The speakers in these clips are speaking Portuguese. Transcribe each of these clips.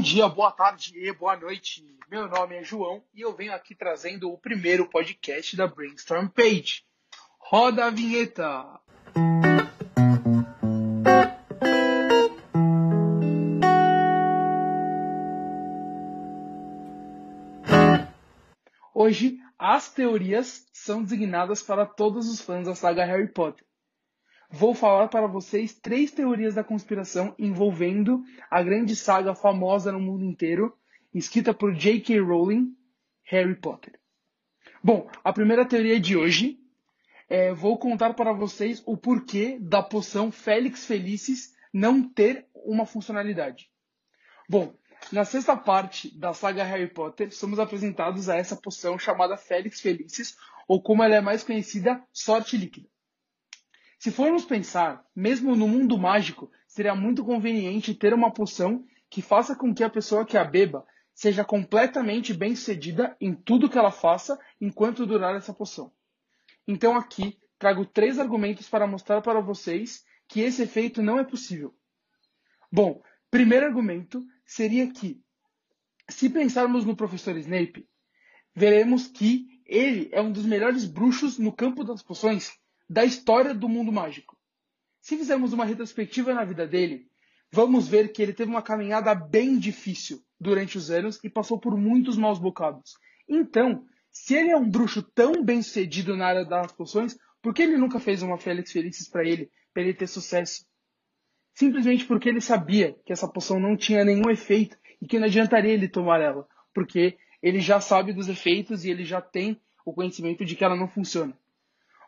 Bom dia, boa tarde e boa noite. Meu nome é João e eu venho aqui trazendo o primeiro podcast da Brainstorm Page. Roda a vinheta! Hoje, as teorias são designadas para todos os fãs da saga Harry Potter. Vou falar para vocês três teorias da conspiração envolvendo a grande saga famosa no mundo inteiro, escrita por J.K. Rowling, Harry Potter. Bom, a primeira teoria de hoje é, vou contar para vocês o porquê da poção Félix Felicis não ter uma funcionalidade. Bom, na sexta parte da saga Harry Potter, somos apresentados a essa poção chamada Félix Felicis, ou como ela é mais conhecida, Sorte Líquida. Se formos pensar, mesmo no mundo mágico, seria muito conveniente ter uma poção que faça com que a pessoa que a beba seja completamente bem sucedida em tudo que ela faça enquanto durar essa poção. Então aqui trago três argumentos para mostrar para vocês que esse efeito não é possível. Bom, primeiro argumento seria que, se pensarmos no professor Snape, veremos que ele é um dos melhores bruxos no campo das poções da história do mundo mágico. Se fizermos uma retrospectiva na vida dele, vamos ver que ele teve uma caminhada bem difícil durante os anos e passou por muitos maus bocados. Então, se ele é um bruxo tão bem sucedido na área das poções, por que ele nunca fez uma Félix Felicis para ele, para ele ter sucesso? Simplesmente porque ele sabia que essa poção não tinha nenhum efeito e que não adiantaria ele tomar ela, porque ele já sabe dos efeitos e ele já tem o conhecimento de que ela não funciona.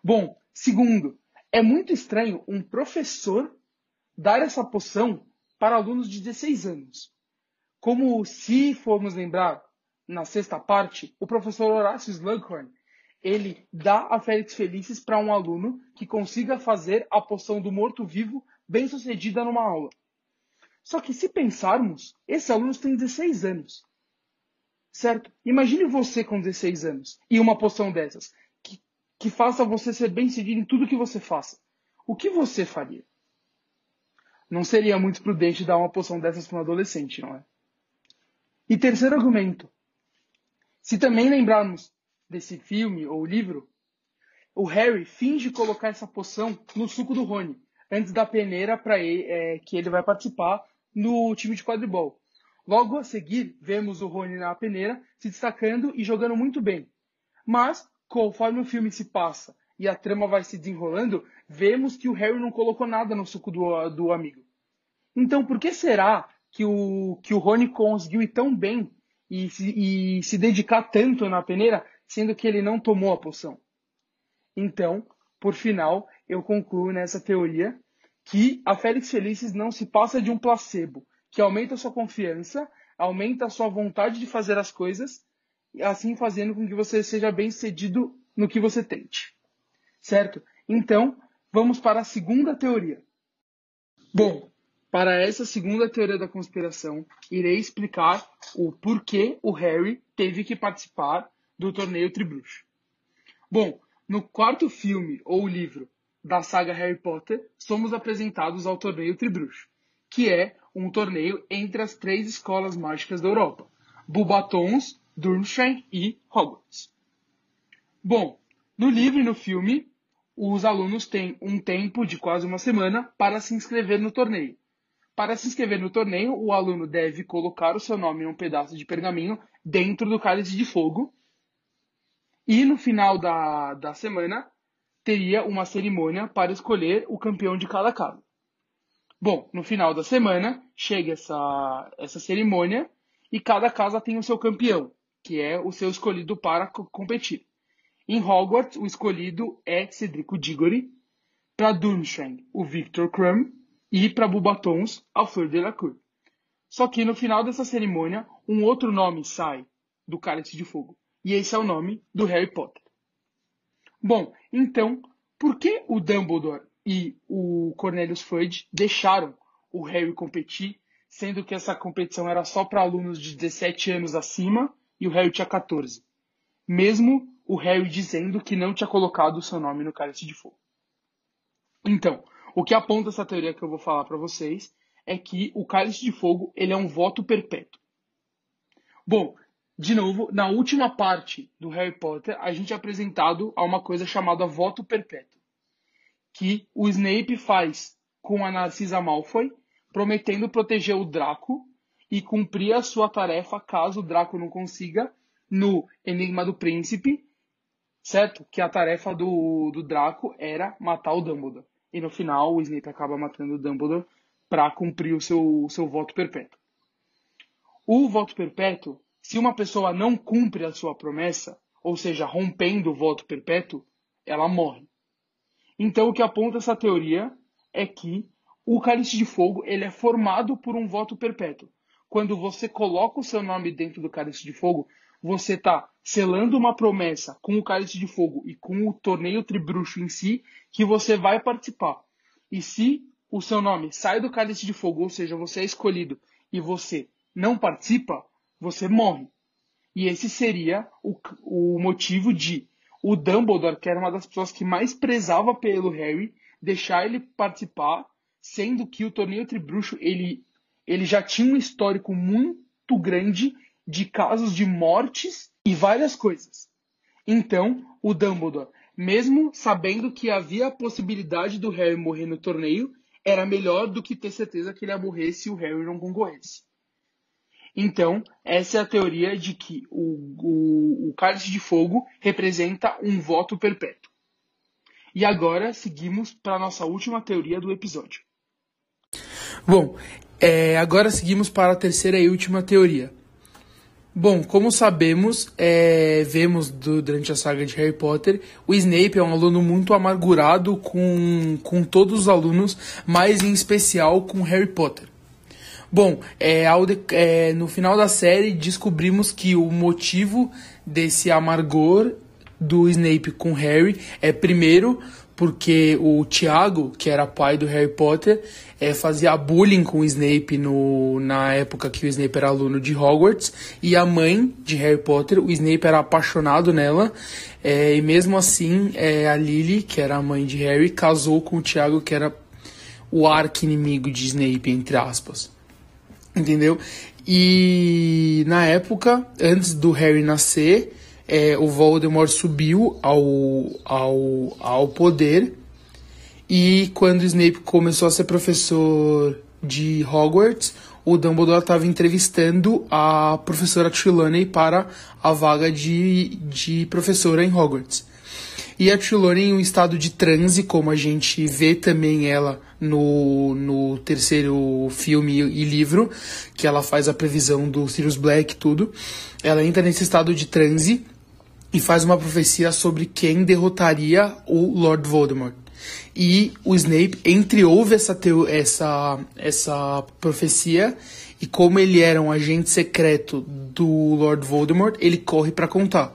Bom, segundo, é muito estranho um professor dar essa poção para alunos de 16 anos. Como se formos lembrar, na sexta parte, o professor Horácio Slughorn, ele dá a Félix Felicis para um aluno que consiga fazer a poção do morto-vivo bem sucedida numa aula. Só que se pensarmos, esses alunos têm 16 anos. Certo? Imagine você com 16 anos e uma poção dessas que faça você ser bem sucedido em tudo que você faça. O que você faria? Não seria muito prudente dar uma poção dessas para um adolescente, não é? E terceiro argumento. Se também lembrarmos desse filme ou livro, o Harry finge colocar essa poção no suco do Rony, antes da peneira para é, que ele vai participar no time de quadribol. Logo a seguir, vemos o Rony na peneira se destacando e jogando muito bem. Mas conforme o filme se passa e a trama vai se desenrolando, vemos que o Harry não colocou nada no suco do, do amigo. Então, por que será que o, que o Rony conseguiu ir tão bem e se, e se dedicar tanto na peneira, sendo que ele não tomou a poção? Então, por final, eu concluo nessa teoria que a Félix Felicis não se passa de um placebo, que aumenta sua confiança, aumenta sua vontade de fazer as coisas assim fazendo com que você seja bem sucedido no que você tente. Certo? Então, vamos para a segunda teoria. Bom, para essa segunda teoria da conspiração, irei explicar o porquê o Harry teve que participar do torneio Tribruxo. Bom, no quarto filme ou livro da saga Harry Potter, somos apresentados ao torneio Tribruxo, que é um torneio entre as três escolas mágicas da Europa: Bubatons, Durmstrang e Hogwarts. Bom, no livro e no filme, os alunos têm um tempo de quase uma semana para se inscrever no torneio. Para se inscrever no torneio, o aluno deve colocar o seu nome em um pedaço de pergaminho dentro do cálice de fogo. E no final da, da semana, teria uma cerimônia para escolher o campeão de cada casa. Bom, no final da semana, chega essa, essa cerimônia e cada casa tem o seu campeão que é o seu escolhido para competir. Em Hogwarts, o escolhido é Cedrico Diggory, para Durmstrang, o Victor Crumb, e para Bubatons, a Fleur. Só que no final dessa cerimônia, um outro nome sai do Cálice de Fogo, e esse é o nome do Harry Potter. Bom, então, por que o Dumbledore e o Cornelius Fudge deixaram o Harry competir, sendo que essa competição era só para alunos de 17 anos acima e o Harry tinha 14. Mesmo o Harry dizendo que não tinha colocado o seu nome no cálice de fogo. Então, o que aponta essa teoria que eu vou falar para vocês é que o cálice de fogo ele é um voto perpétuo. Bom, de novo, na última parte do Harry Potter, a gente é apresentado a uma coisa chamada voto perpétuo, que o Snape faz com a Narcisa Malfoy, prometendo proteger o Draco e cumprir a sua tarefa caso o Draco não consiga no Enigma do Príncipe, certo? Que a tarefa do, do Draco era matar o Dumbledore. E no final o Snape acaba matando o Dumbledore para cumprir o seu, o seu voto perpétuo. O voto perpétuo, se uma pessoa não cumpre a sua promessa, ou seja, rompendo o voto perpétuo, ela morre. Então o que aponta essa teoria é que o cálice de fogo ele é formado por um voto perpétuo. Quando você coloca o seu nome dentro do cálice de fogo, você está selando uma promessa com o Cálice de Fogo e com o torneio Tribruxo em si que você vai participar. E se o seu nome sai do Cálice de Fogo, ou seja, você é escolhido e você não participa, você morre. E esse seria o, o motivo de o Dumbledore, que era uma das pessoas que mais prezava pelo Harry, deixar ele participar, sendo que o torneio Tribruxo ele, ele já tinha um histórico muito grande de casos de mortes e várias coisas. Então, o Dumbledore, mesmo sabendo que havia a possibilidade do Harry morrer no torneio, era melhor do que ter certeza que ele ia morrer se o Harry não concorresse. Então, essa é a teoria de que o, o, o cálice de fogo representa um voto perpétuo. E agora seguimos para a nossa última teoria do episódio. Bom, é, agora seguimos para a terceira e última teoria. Bom, como sabemos, é, vemos do, durante a saga de Harry Potter, o Snape é um aluno muito amargurado com, com todos os alunos, mas em especial com Harry Potter. Bom, é, de, é, no final da série descobrimos que o motivo desse amargor do Snape com Harry é primeiro porque o Tiago, que era pai do Harry Potter, é, fazia bullying com o Snape no, na época que o Snape era aluno de Hogwarts, e a mãe de Harry Potter, o Snape era apaixonado nela, é, e mesmo assim é, a Lily, que era a mãe de Harry, casou com o Tiago, que era o arqui-inimigo de Snape, entre aspas. Entendeu? E na época, antes do Harry nascer, é, o Voldemort subiu ao, ao, ao poder e quando Snape começou a ser professor de Hogwarts, o Dumbledore estava entrevistando a professora Trelawney para a vaga de, de professora em Hogwarts. E a Trelawney em um estado de transe, como a gente vê também ela no, no terceiro filme e livro, que ela faz a previsão do Sirius Black e tudo. Ela entra nesse estado de transe e faz uma profecia sobre quem derrotaria o Lord Voldemort. E o Snape entreouve essa, essa, essa profecia e como ele era um agente secreto do Lord Voldemort, ele corre para contar.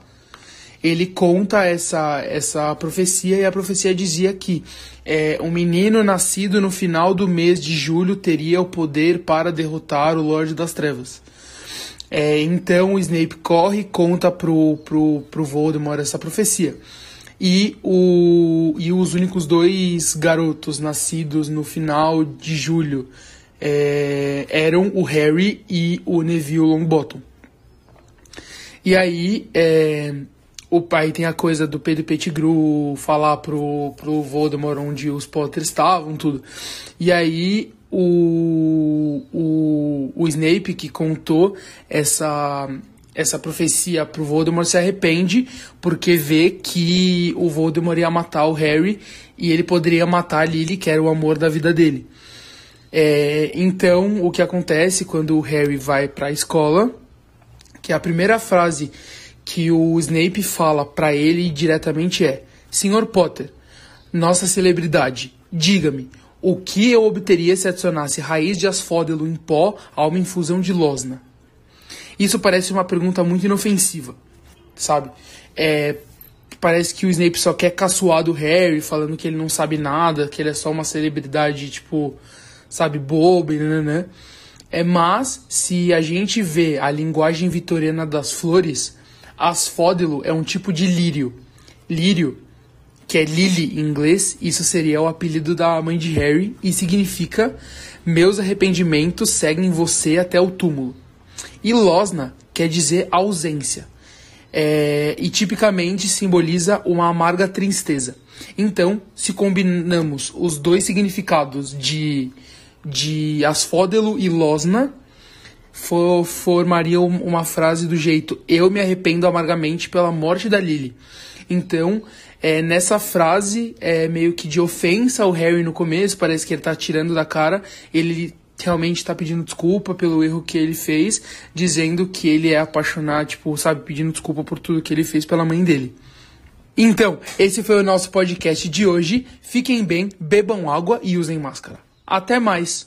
Ele conta essa, essa profecia e a profecia dizia que é, um menino nascido no final do mês de julho teria o poder para derrotar o Lorde das Trevas. É, então o Snape corre e conta pro, pro, pro Voldemort essa profecia. E, o, e os únicos dois garotos nascidos no final de julho é, eram o Harry e o Neville Longbottom. E aí, é, o pai tem a coisa do Pedro Pettigrew falar pro, pro Voldemort onde os Potter estavam, tudo. E aí, o, o, o Snape que contou essa, essa profecia pro Voldemort se arrepende porque vê que o Voldemort ia matar o Harry e ele poderia matar a Lily, que era o amor da vida dele. É, então, o que acontece quando o Harry vai para a escola, que a primeira frase que o Snape fala para ele diretamente é: Senhor Potter, nossa celebridade, diga-me, o que eu obteria se adicionasse raiz de asfódelo em pó a uma infusão de losna? Isso parece uma pergunta muito inofensiva, sabe? É, parece que o Snape só quer caçoar do Harry, falando que ele não sabe nada, que ele é só uma celebridade, tipo, sabe, boba, né? É, mas, se a gente vê a linguagem vitoriana das flores, asfódelo é um tipo de lírio. Lírio que é Lily em inglês, isso seria o apelido da mãe de Harry e significa meus arrependimentos seguem você até o túmulo. E Losna quer dizer ausência. É, e tipicamente simboliza uma amarga tristeza. Então, se combinamos os dois significados de, de Asfódelo e Losna, for, formaria uma frase do jeito: Eu me arrependo amargamente pela morte da Lily. Então, é, nessa frase, é meio que de ofensa ao Harry no começo, parece que ele tá tirando da cara, ele realmente tá pedindo desculpa pelo erro que ele fez, dizendo que ele é apaixonado, tipo, sabe, pedindo desculpa por tudo que ele fez pela mãe dele. Então, esse foi o nosso podcast de hoje. Fiquem bem, bebam água e usem máscara. Até mais!